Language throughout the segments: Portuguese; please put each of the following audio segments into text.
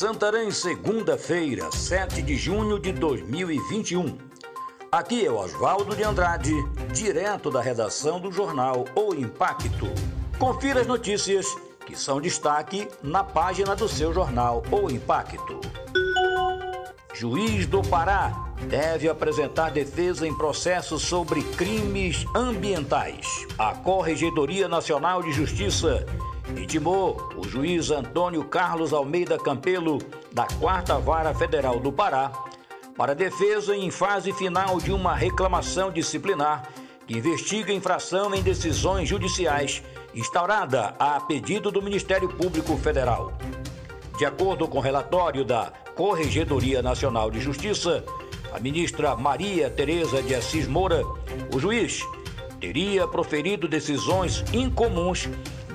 Santarém, segunda-feira, 7 de junho de 2021. Aqui é Oswaldo de Andrade, direto da redação do jornal O Impacto. Confira as notícias que são destaque na página do seu jornal O Impacto. Juiz do Pará deve apresentar defesa em processo sobre crimes ambientais. A Corregedoria Nacional de Justiça intimou o juiz Antônio Carlos Almeida Campelo, da Quarta Vara Federal do Pará, para defesa em fase final de uma reclamação disciplinar que investiga infração em decisões judiciais instaurada a pedido do Ministério Público Federal. De acordo com o relatório da Corregedoria Nacional de Justiça, a ministra Maria Tereza de Assis Moura, o juiz teria proferido decisões incomuns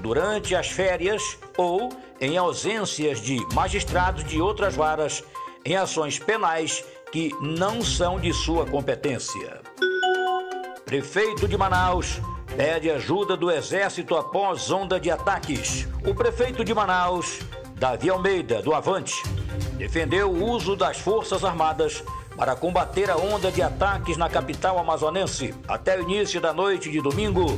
durante as férias ou em ausências de magistrados de outras varas em ações penais que não são de sua competência. Prefeito de Manaus pede ajuda do Exército após onda de ataques. O prefeito de Manaus, Davi Almeida, do Avante, defendeu o uso das Forças Armadas para combater a onda de ataques na capital amazonense. Até o início da noite de domingo,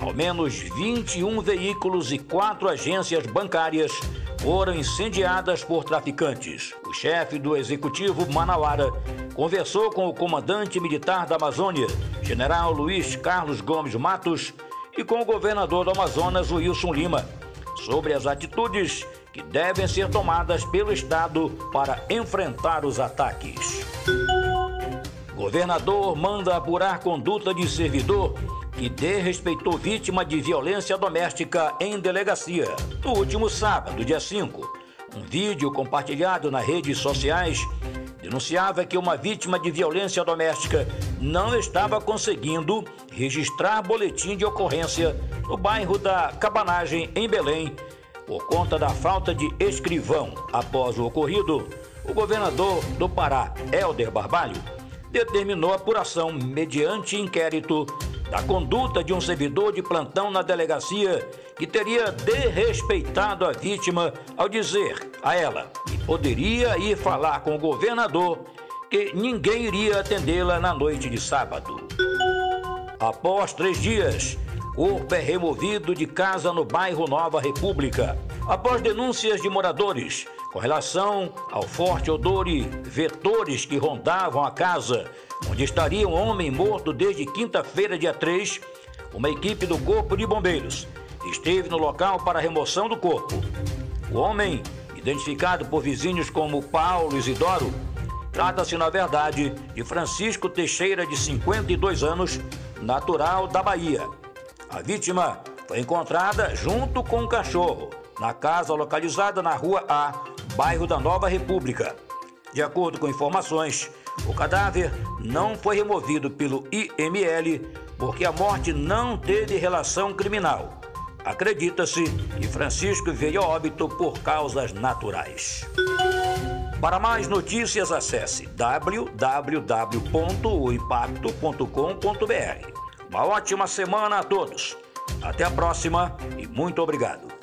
ao menos 21 veículos e quatro agências bancárias foram incendiadas por traficantes. O chefe do executivo Manauara conversou com o comandante militar da Amazônia, general Luiz Carlos Gomes Matos, e com o governador do Amazonas, Wilson Lima, sobre as atitudes que devem ser tomadas pelo Estado para enfrentar os ataques. Governador manda apurar conduta de servidor que desrespeitou vítima de violência doméstica em delegacia. No último sábado, dia 5, um vídeo compartilhado nas redes sociais denunciava que uma vítima de violência doméstica não estava conseguindo registrar boletim de ocorrência no bairro da Cabanagem, em Belém, por conta da falta de escrivão. Após o ocorrido, o governador do Pará, Helder Barbalho, determinou apuração mediante inquérito da conduta de um servidor de plantão na delegacia que teria desrespeitado a vítima ao dizer a ela que poderia ir falar com o governador que ninguém iria atendê-la na noite de sábado. Após três dias, corpo é removido de casa no bairro Nova República. Após denúncias de moradores com relação ao forte odor e vetores que rondavam a casa, onde estaria um homem morto desde quinta-feira, dia 3, uma equipe do Corpo de Bombeiros esteve no local para a remoção do corpo. O homem, identificado por vizinhos como Paulo Isidoro, trata-se, na verdade, de Francisco Teixeira, de 52 anos, natural da Bahia. A vítima foi encontrada junto com um cachorro na casa localizada na Rua A, bairro da Nova República. De acordo com informações, o cadáver não foi removido pelo IML porque a morte não teve relação criminal. Acredita-se que Francisco veio a óbito por causas naturais. Para mais notícias, acesse www.oimpacto.com.br. Uma ótima semana a todos. Até a próxima e muito obrigado.